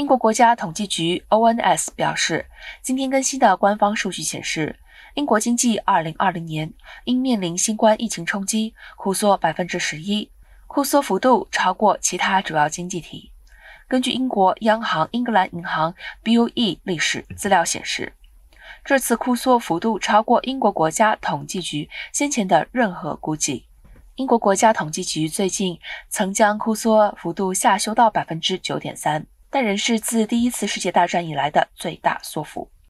英国国家统计局 （ONS） 表示，今天更新的官方数据显示，英国经济2020年因面临新冠疫情冲击，枯缩11%，枯缩幅度超过其他主要经济体。根据英国央行英格兰银行 （BOE） 历史资料显示，这次枯缩幅度超过英国国家统计局先前的任何估计。英国国家统计局最近曾将枯缩幅度下修到百分之九点三。但仍是自第一次世界大战以来的最大缩幅。